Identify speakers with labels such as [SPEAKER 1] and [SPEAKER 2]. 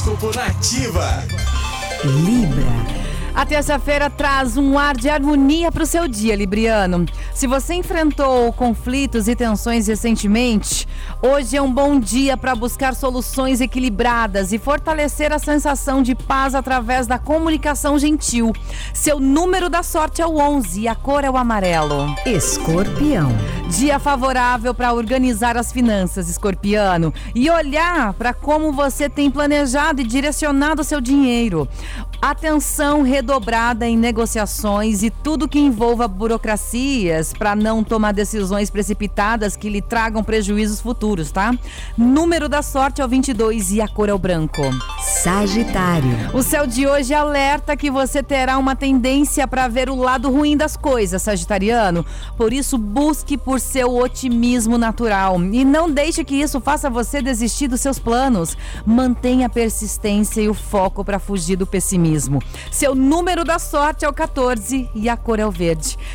[SPEAKER 1] Horóscopo Nativa.
[SPEAKER 2] Libra. A terça-feira traz um ar de harmonia para o seu dia, Libriano. Se você enfrentou conflitos e tensões recentemente, hoje é um bom dia para buscar soluções equilibradas e fortalecer a sensação de paz através da comunicação gentil. Seu número da sorte é o 11 e a cor é o amarelo.
[SPEAKER 3] Escorpião.
[SPEAKER 2] Dia favorável para organizar as finanças, escorpiano, e olhar para como você tem planejado e direcionado o seu dinheiro. Atenção redobrada em negociações e tudo que envolva burocracias para não tomar decisões precipitadas que lhe tragam prejuízos futuros, tá? Número da sorte é o 22 e a cor é o branco.
[SPEAKER 3] Sagitário.
[SPEAKER 2] O céu de hoje alerta que você terá uma tendência para ver o lado ruim das coisas, Sagitariano. Por isso, busque por seu otimismo natural e não deixe que isso faça você desistir dos seus planos. Mantenha a persistência e o foco para fugir do pessimismo. Seu número da sorte é o 14 e a cor é o verde.